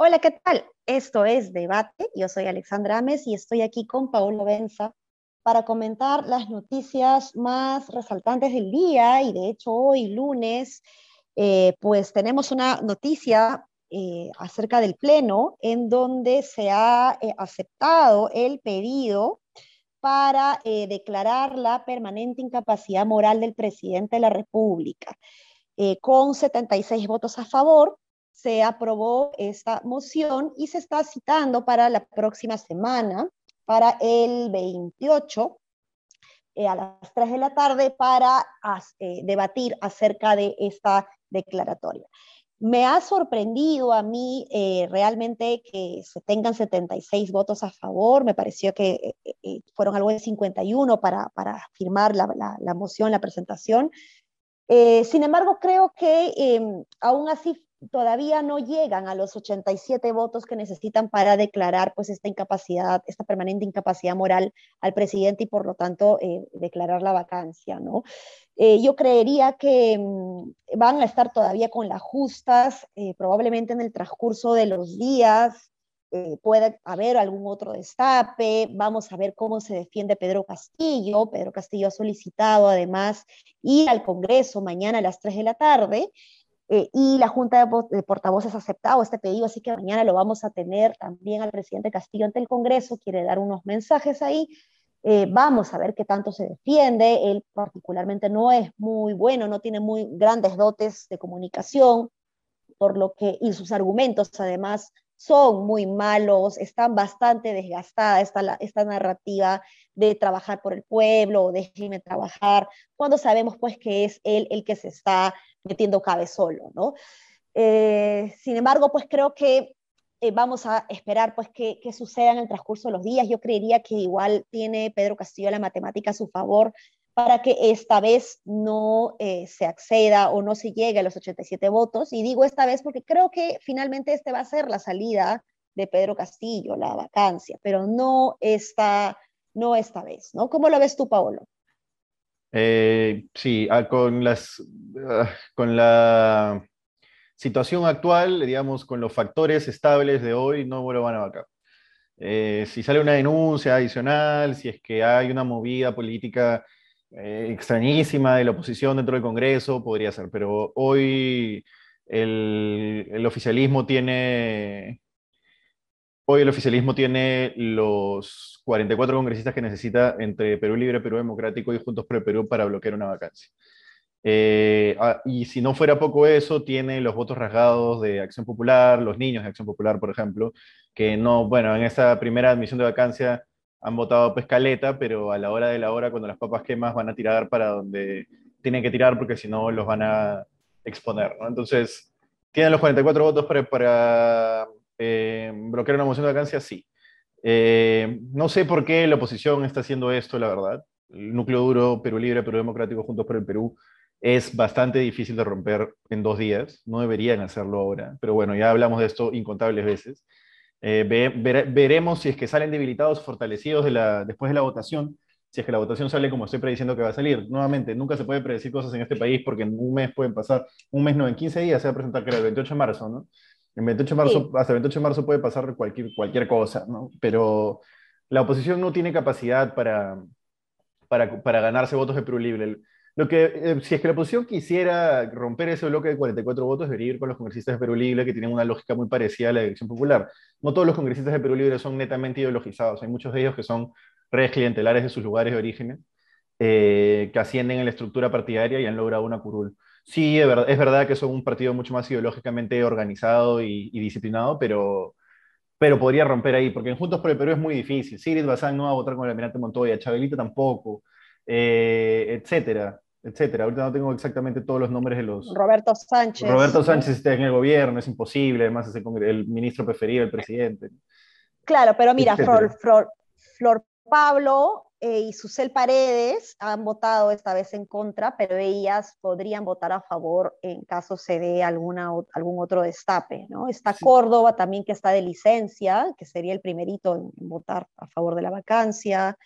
Hola, ¿qué tal? Esto es Debate. Yo soy Alexandra Ames y estoy aquí con Paolo Benza para comentar las noticias más resaltantes del día. Y de hecho, hoy, lunes, eh, pues tenemos una noticia eh, acerca del Pleno en donde se ha eh, aceptado el pedido para declarar la permanente incapacidad moral del presidente de la República. con 76 votos a favor, se aprobó esta moción y se está citando para la próxima semana, para el 28, eh, a las 3 de la tarde, para eh, debatir acerca de esta declaratoria. Me ha sorprendido a mí eh, realmente que se tengan 76 votos a favor, me pareció que fueron algo de 51 para, para firmar la, la, la moción, la presentación. sin embargo, creo que em, aún así todavía no llegan a los 87 votos que necesitan para declarar pues esta incapacidad, esta permanente incapacidad moral al presidente y por lo tanto eh, declarar la vacancia, ¿no? Eh, yo creería que mm, van a estar todavía con las justas, eh, probablemente en el transcurso de los días, puede haber algún otro destape, vamos a ver cómo se defiende Pedro Castillo. Pedro Castillo ha solicitado además ir al Congreso mañana a las 3 de la tarde eh, y la Junta de, Portavoces ha aceptado este pedido, así que mañana lo vamos a tener también al presidente Castillo ante el Congreso, quiere dar unos mensajes ahí. Eh, vamos a ver qué tanto se defiende. Él particularmente no es muy bueno, no tiene muy grandes dotes de comunicación, por lo que, y sus argumentos además son muy malos, están bastante desgastadas esta, esta narrativa de trabajar por el pueblo déjeme trabajar, cuando sabemos pues que es él el que se está metiendo cabe solo, ¿no? Eh, sin embargo, pues creo que eh, vamos a esperar pues que, que, suceda en el transcurso de los días. Yo creería que igual tiene Pedro Castillo la matemática a su favor para que esta vez no eh, se acceda o no se llegue a los 87 votos. Y digo esta vez porque creo que finalmente este va a ser la salida de Pedro Castillo, la vacancia, pero no esta, no esta vez, ¿no? ¿Cómo lo ves tú, Paolo? Eh, sí, ah, con, las, ah, con la situación actual, digamos, con los factores estables de hoy, no lo van a vacar. Eh, si sale una denuncia adicional, si es que hay una movida política eh, extrañísima de la oposición dentro del Congreso, podría ser, pero hoy el, el oficialismo tiene Hoy el oficialismo tiene los 44 congresistas que necesita entre Perú Libre, Perú Democrático y Juntos por el Perú para bloquear una vacancia. Eh, ah, y si no fuera poco eso, tiene los votos rasgados de Acción Popular, los niños de Acción Popular, por ejemplo, que no, bueno, en esta primera admisión de vacancia han votado pescaleta, pero a la hora de la hora, cuando las papas quemas, van a tirar para donde tienen que tirar, porque si no los van a exponer. Entonces, tienen los 44 votos para, para eh, bloquear una moción de vacancia, sí. Eh, no sé por qué la oposición está haciendo esto, la verdad. El núcleo duro, Perú Libre, Perú Democrático, Juntos por el Perú, es bastante difícil de romper en dos días. No deberían hacerlo ahora, pero bueno, ya hablamos de esto incontables veces. Eh, veremos si es que salen debilitados, fortalecidos de la, después de la votación, si es que la votación sale como estoy prediciendo que va a salir. Nuevamente, nunca se puede predecir cosas en este país porque en un mes pueden pasar, un mes no, en 15 días se va a presentar, que era el 28 de marzo, ¿no? 28 de marzo, Hasta el 28 de marzo puede pasar cualquier, cualquier cosa, ¿no? Pero la oposición no tiene capacidad para, para, para ganarse votos de Perú Libre. Lo que, eh, si es que la oposición quisiera romper ese bloque de 44 votos, debería ir con los congresistas de Perú Libre, que tienen una lógica muy parecida a la elección popular. No todos los congresistas de Perú Libre son netamente ideologizados, hay muchos de ellos que son redes clientelares de sus lugares de origen, eh, que ascienden en la estructura partidaria y han logrado una curul. Sí, es verdad, es verdad que son un partido mucho más ideológicamente organizado y, disciplinado, pero, pero podría romper ahí, porque en Juntos por el Perú es muy difícil. Sigrid Bazán no va a votar con el almirante Montoya, Chabelita tampoco, eh, etcétera, etcétera. Ahorita no tengo exactamente todos los nombres de los... Roberto Sánchez. Roberto Sánchez está en el gobierno, es imposible, además es el, ministro preferido del presidente. Claro, pero mira, Flor, Flor, Flor Pablo eh, y Susel Paredes han votado esta vez en contra, pero ellas podrían votar a favor en caso se dé alguna, algún otro destape, ¿no? Está Córdoba también que está de licencia, que sería el primerito en, votar a favor de la vacancia.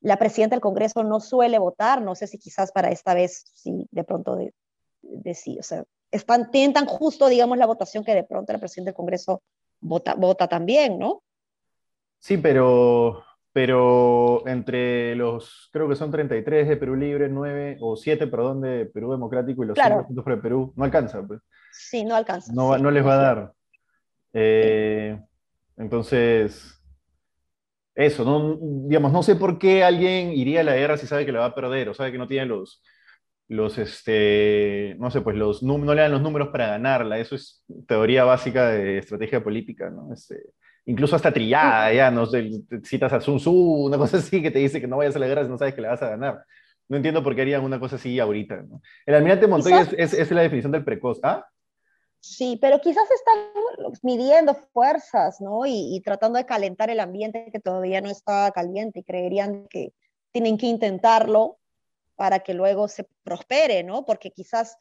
La presidenta del Congreso no suele votar, no sé si quizás para esta vez sí, de pronto de, sí, o sea, están, tienen tan justo, digamos, la votación que de pronto la presidenta del Congreso vota, vota también, ¿no? Sí, pero pero entre los, creo que son 33 de Perú Libre, 9 o 7, perdón, de Perú Democrático y los claro. 5 de Perú, no alcanza. Pues. Sí, no alcanza. No, no les va a dar. Eh, entonces, eso, no, digamos, no sé por qué alguien iría a la guerra si sabe que la va a perder o sabe que no tiene los, los este, no sé, pues los, no le dan los números para ganarla. Eso es teoría básica de estrategia política, ¿no? Este, incluso hasta trillada, ya, no sé, citas a Sun Tzu, una cosa así que te dice que no vayas a la guerra si no sabes que la vas a ganar. No entiendo por qué harían una cosa así ahorita. ¿no? El almirante Montoya es, es, la definición del precoz. ¿Ah? Sí, pero quizás están midiendo fuerzas, ¿no? Y, y, tratando de calentar el ambiente que todavía no está caliente y creerían que tienen que intentarlo para que luego se prospere, ¿no? Porque quizás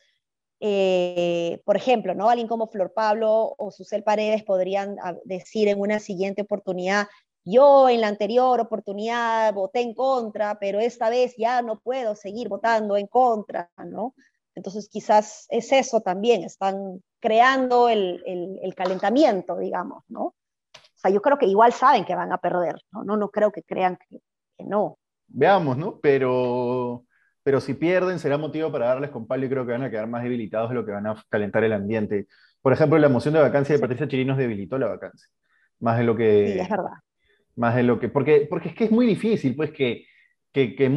eh, por ejemplo, ¿no? Alguien como Flor Pablo o Susel Paredes podrían ah, decir en una siguiente oportunidad, yo en la anterior oportunidad voté en contra, pero esta vez ya no puedo seguir votando en contra, ¿no? Entonces quizás es eso también, están creando el, calentamiento, digamos, ¿no? O sea, yo creo que igual saben que van a perder, ¿no? No, no creo que crean que, que no. Veamos, ¿no? Pero pero si pierden será motivo para darles con palo y creo que van a quedar más debilitados de lo que van a calentar el ambiente. Por ejemplo, la moción de vacancia de Patricia Chirinos debilitó la vacancia. Más de lo que... Sí, es verdad. Más de lo que... Porque, porque es que es muy difícil, pues, que, que, que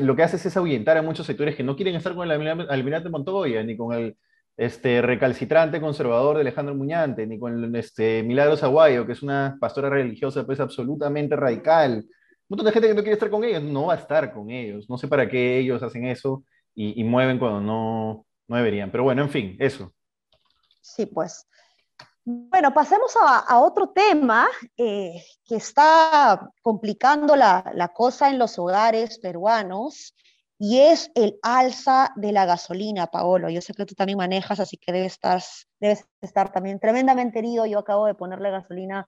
lo que hace es ahuyentar a muchos sectores que no quieren estar con el almirante Montoya, ni con el este, recalcitrante conservador de Alejandro Muñante, ni con este, Milagros Aguayo, que es una pastora religiosa pues absolutamente radical, un montón de gente que no quiere estar con ellos, no va a estar con ellos. No sé para qué ellos hacen eso y, mueven cuando no, no, deberían. Pero bueno, en fin, eso. Sí, pues. Bueno, pasemos a, otro tema eh, que está complicando la, cosa en los hogares peruanos y es el alza de la gasolina, Paolo. Yo sé que tú también manejas, así que debes estar, debes estar también tremendamente herido. Yo acabo de ponerle gasolina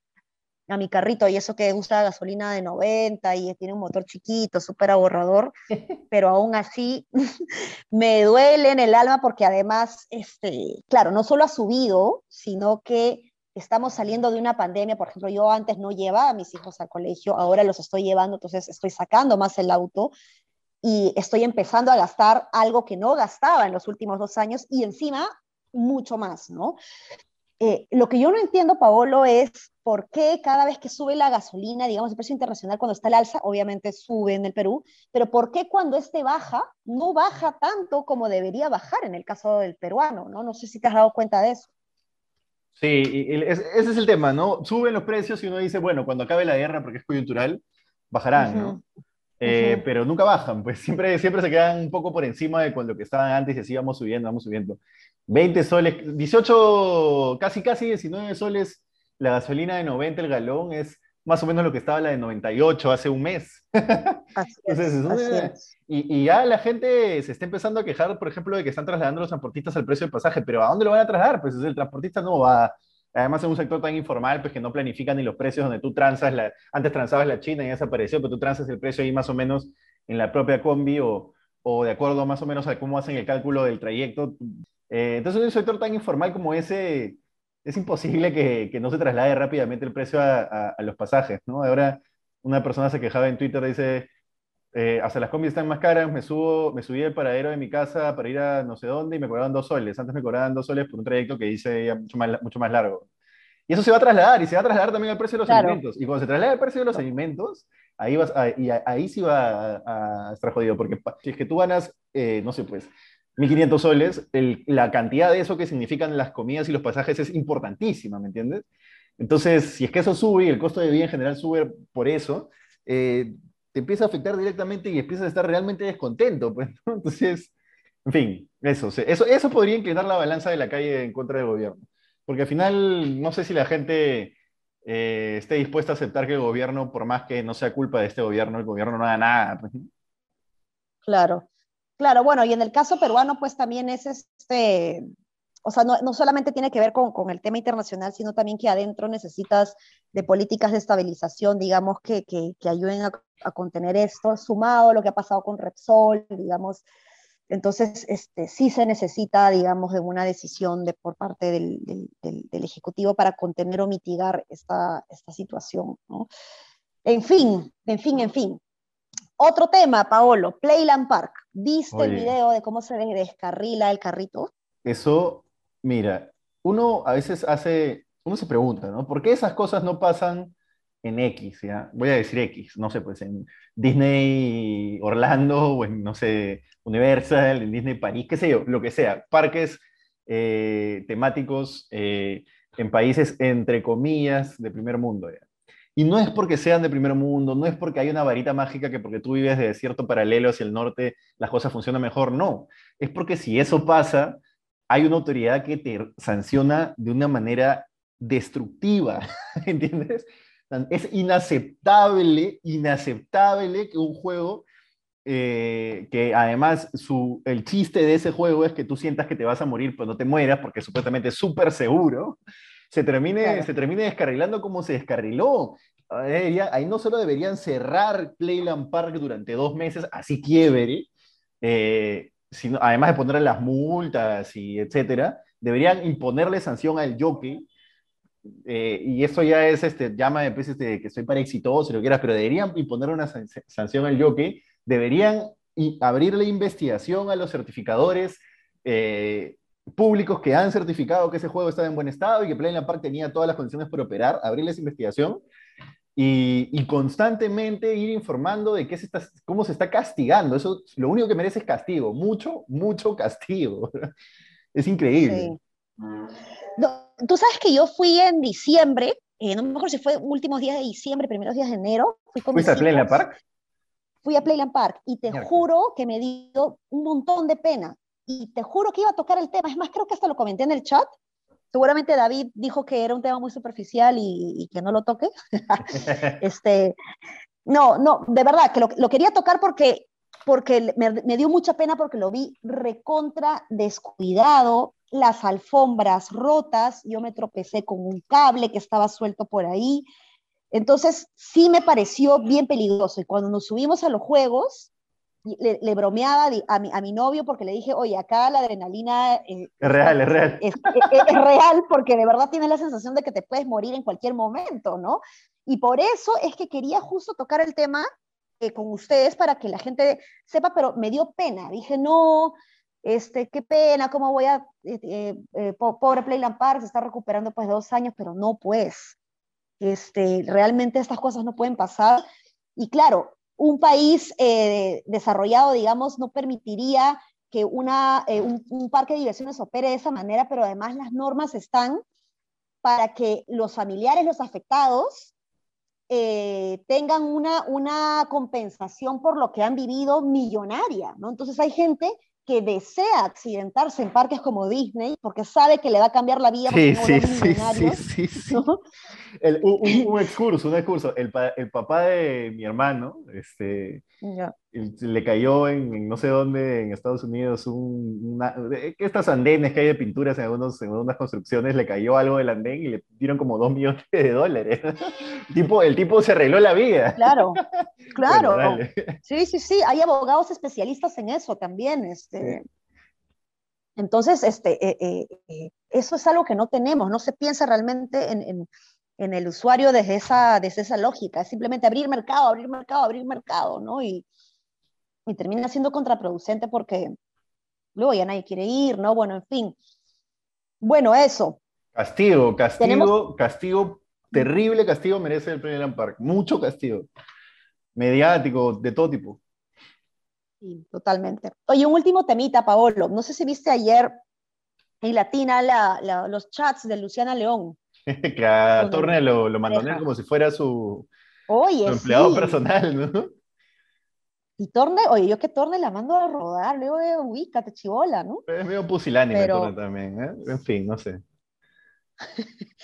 a mi carrito y eso que gusta gasolina de 90 y tiene un motor chiquito, súper ahorrador, pero aún así me duele en el alma porque además, este, claro, no solo ha subido, sino que estamos saliendo de una pandemia, por ejemplo, yo antes no llevaba a mis hijos al colegio, ahora los estoy llevando, entonces estoy sacando más el auto y estoy empezando a gastar algo que no gastaba en los últimos dos años y encima mucho más, ¿no? Eh, lo que yo no entiendo, Paolo, es por qué cada vez que sube la gasolina, digamos, el precio internacional cuando está el alza, obviamente sube en el Perú, pero por qué cuando este baja, no baja tanto como debería bajar en el caso del peruano, ¿no? No sé si te has dado cuenta de eso. Sí, ese es el tema, ¿no? Suben los precios y uno dice, bueno, cuando acabe la guerra, porque es coyuntural, bajarán, ¿no? Eh, pero nunca bajan, pues siempre, siempre se quedan un poco por encima de lo que estaban antes y así vamos subiendo, vamos subiendo. 20 soles, 18, casi casi 19 soles la gasolina de 90 el galón es más o menos lo que estaba la de 98 hace un mes. Así es, Y, ya la gente se está empezando a quejar, por ejemplo, de que están trasladando los transportistas al precio del pasaje, pero ¿a dónde lo van a trasladar? Pues el transportista no va, además en un sector tan informal, pues que no planifican ni los precios donde tú transas, la, antes transabas la China y ya desapareció, pero tú transas el precio ahí más o menos en la propia combi o, o de acuerdo más o menos a cómo hacen el cálculo del trayecto, eh, entonces, en un sector tan informal como ese, es imposible que, que no se traslade rápidamente el precio a, a, los pasajes, ¿no? Ahora, una persona se quejaba en Twitter, dice, eh, hasta las combis están más caras, me, subo, me subí al paradero de mi casa para ir a no sé dónde y me cobraban dos soles. Antes me cobraban dos soles por un trayecto que hice mucho más, mucho más largo. Y eso se va a trasladar, y se va a trasladar también al precio de los alimentos. Y cuando se traslada el precio de los alimentos, ahí, vas y ahí sí va a, estar jodido, porque si es que tú ganas, eh, no sé, pues, 1.500 soles, la cantidad de eso que significan las comidas y los pasajes es importantísima, ¿me entiendes? Entonces, si es que eso sube y el costo de vida en general sube por eso, eh, te empieza a afectar directamente y empiezas a estar realmente descontento, pues, Entonces, en fin, eso, eso, eso podría inclinar la balanza de la calle en contra del gobierno. Porque al final, no sé si la gente eh, esté dispuesta a aceptar que el gobierno, por más que no sea culpa de este gobierno, el gobierno no haga nada. Pues, claro, claro, bueno, y en el caso peruano, pues también es este, o sea, no, solamente tiene que ver con, con, el tema internacional, sino también que adentro necesitas de políticas de estabilización, digamos, que, que, que ayuden a, a, contener esto, sumado a lo que ha pasado con Repsol, digamos. Entonces, este, sí se necesita, digamos, de una decisión de, por parte del, del, del, Ejecutivo para contener o mitigar esta, esta situación, ¿no? En fin, en fin, en fin. Otro tema, Paolo, Playland Park. ¿Viste el video de cómo se descarrila el carrito? Eso Mira, uno a veces hace, uno se pregunta, ¿no? ¿Por qué esas cosas no pasan en X, ya? Voy a decir X, no sé, pues en Disney Orlando o en, no sé, Universal, en Disney París, qué sé yo, lo que sea, parques eh, temáticos eh, en países, entre comillas, de primer mundo, ¿ya? Y no es porque sean de primer mundo, no es porque hay una varita mágica que porque tú vives de cierto paralelo hacia el norte las cosas funcionan mejor, no. Es porque si eso pasa, hay una autoridad que te sanciona de una manera destructiva, ¿entiendes? Es inaceptable, inaceptable que un juego, eh, que además su, el chiste de ese juego es que tú sientas que te vas a morir, pero no te mueras, porque supuestamente es súper seguro, se termine, se termine descarrilando como se descarriló. Ahí no solo deberían cerrar Playland Park durante dos meses, así quiebre, eh, además de ponerle las multas y etcétera, deberían imponerle sanción al jockey. Eh, y eso ya es, este, llama de pues, este, que soy para exitoso, si lo quieras, pero deberían imponer una sanción al jockey, deberían abrirle investigación a los certificadores eh, públicos que han certificado que ese juego está en buen estado y que Playland Park tenía todas las condiciones para operar, abrirles investigación y, constantemente ir informando de qué se está, cómo se está castigando. Eso lo único que merece es castigo, mucho, mucho castigo. es increíble. Tú sabes que yo fui en diciembre, eh, no me acuerdo si fue últimos días de diciembre, primeros días de enero. Fui ¿Fuiste a Playland Park? Fui a Playland Park y te juro que me dio un montón de pena. Y te juro que iba a tocar el tema. Es más, creo que hasta lo comenté en el chat seguramente David dijo que era un tema muy superficial y, que no lo toque. este, no, no, de verdad, que lo, quería tocar porque, porque me, dio mucha pena porque lo vi recontra descuidado, las alfombras rotas, yo me tropecé con un cable que estaba suelto por ahí. Entonces, sí me pareció bien peligroso. Y cuando nos subimos a los juegos, le, bromeaba a mi, a mi, novio porque le dije, oye, acá la adrenalina... Eh, es real, es real. Es, real porque de verdad tienes la sensación de que te puedes morir en cualquier momento, ¿no? Y por eso es que quería justo tocar el tema eh, con ustedes para que la gente sepa, pero me dio pena. Dije, no, este, qué pena, cómo voy a... Eh, pobre Playland Park se está recuperando pues dos años, pero no pues. Este, realmente estas cosas no pueden pasar. Y claro, un país eh, desarrollado, digamos, no permitiría que eh, un, parque de diversiones opere de esa manera, pero además las normas están para que los familiares, los afectados, eh, tengan una, una compensación por lo que han vivido millonaria, ¿no? Entonces hay gente que desea accidentarse en parques como Disney porque sabe que le va a cambiar la vida. Sí, sí, sí, sí, sí, un, un, excurso, un excurso. El, el, papá de mi hermano, este, le cayó en, no sé dónde, en Estados Unidos, un, una, estas andenes que hay de pinturas en, algunos, en algunas construcciones, le cayó algo del andén y le dieron como dos millones de dólares. El tipo, el tipo se arregló la vida. Claro, claro. sí, sí, sí, hay abogados especialistas en eso también. Este. Entonces, este, eh, eh, eh, eso es algo que no tenemos, no se piensa realmente en, en, en, el usuario desde esa, desde esa lógica, es simplemente abrir mercado, abrir mercado, abrir mercado, ¿no? Y, y termina siendo contraproducente porque luego ya nadie quiere ir, ¿no? Bueno, en fin. Bueno, eso. Castigo, castigo, castigo, terrible castigo merece el Premier Park. Mucho castigo. Mediático, de todo tipo. Sí, totalmente. Oye, un último temita, Paolo. No sé si viste ayer en Latina los chats de Luciana León. que a Torne lo, lo como si fuera su, empleado personal, ¿no? Y Torne, oye, yo que Torne la mando a rodar, luego de ubícate, chivola, ¿no? Es medio pusilánime Torne también, ¿eh? En fin, no sé.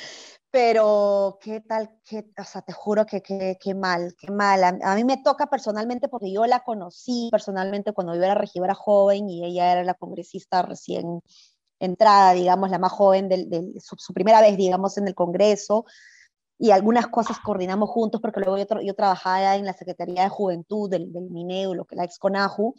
pero qué tal, qué, o sea, te juro que qué mal, qué mal. A, mí me toca personalmente porque yo la conocí personalmente cuando yo era regidora joven y ella era la congresista recién entrada, digamos, la más joven de, su, primera vez, digamos, en el Congreso. Y algunas cosas coordinamos juntos porque luego yo, yo trabajaba en la Secretaría de Juventud del, del MINEU, lo que la ex CONAJU.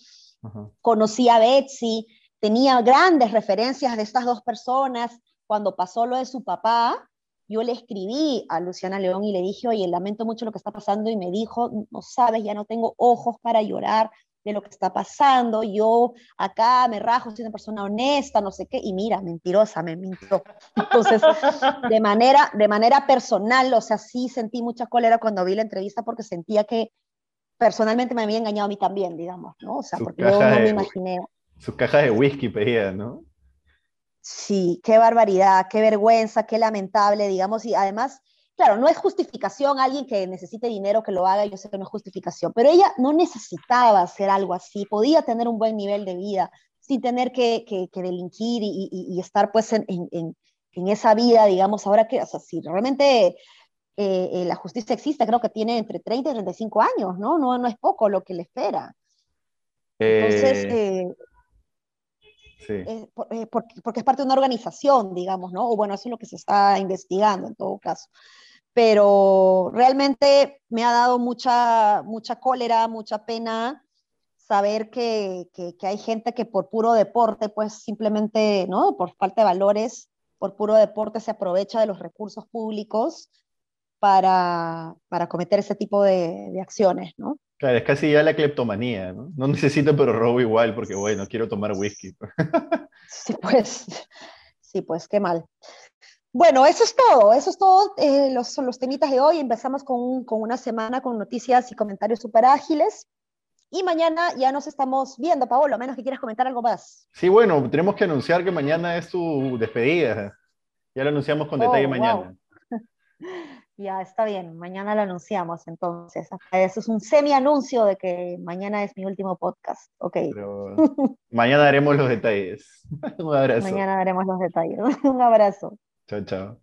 Conocí a Betsy, tenía grandes referencias de estas dos personas. Cuando pasó lo de su papá, yo le escribí a Luciana León y le dije, oye, lamento mucho lo que está pasando, y me dijo, no sabes, ya no tengo ojos para llorar de lo que está pasando, yo acá me rajo, soy una persona honesta, no sé qué, y mira, mentirosa, me mintió. Entonces, de manera, de manera personal, o sea, sí sentí mucha cólera cuando vi la entrevista porque sentía que personalmente me había engañado a mí también, digamos, ¿no? O sea, porque yo no me imaginé. Su caja de whisky pedía, ¿no? Sí, qué barbaridad, qué vergüenza, qué lamentable, digamos, y además, claro, no es justificación alguien que necesite dinero que lo haga, yo sé que no es justificación, pero ella no necesitaba hacer algo así, podía tener un buen nivel de vida sin tener que, delinquir y, estar pues en, esa vida, digamos, ahora que, o sea, si realmente eh, eh, la justicia existe, creo que tiene entre 30 y 35 años, ¿no? No, no es poco lo que le espera. Entonces, eh, eh, eh, porque, es parte de una organización, digamos, ¿no? O bueno, eso es lo que se está investigando en todo caso. Pero realmente me ha dado mucha, mucha cólera, mucha pena saber que, que, hay gente que por puro deporte, pues simplemente, ¿no? Por falta de valores, por puro deporte se aprovecha de los recursos públicos para, para cometer ese tipo de, de acciones, ¿no? Claro, es casi ya la cleptomanía, ¿no? No necesito, pero robo igual, porque bueno, quiero tomar whisky. Sí, pues, sí, pues, qué mal. Bueno, eso es todo, eso es todo, eh, los, son los temitas de hoy. Empezamos con, con una semana con noticias y comentarios súper ágiles. Y mañana ya nos estamos viendo, Paolo, a menos que quieras comentar algo más. Sí, bueno, tenemos que anunciar que mañana es tu despedida. Ya lo anunciamos con detalle oh, mañana. Ya, está bien, mañana lo anunciamos entonces. Eso es un semi-anuncio de que mañana es mi último podcast. Ok. mañana daremos los detalles. un abrazo. Mañana daremos los detalles. un abrazo. Chao, chao.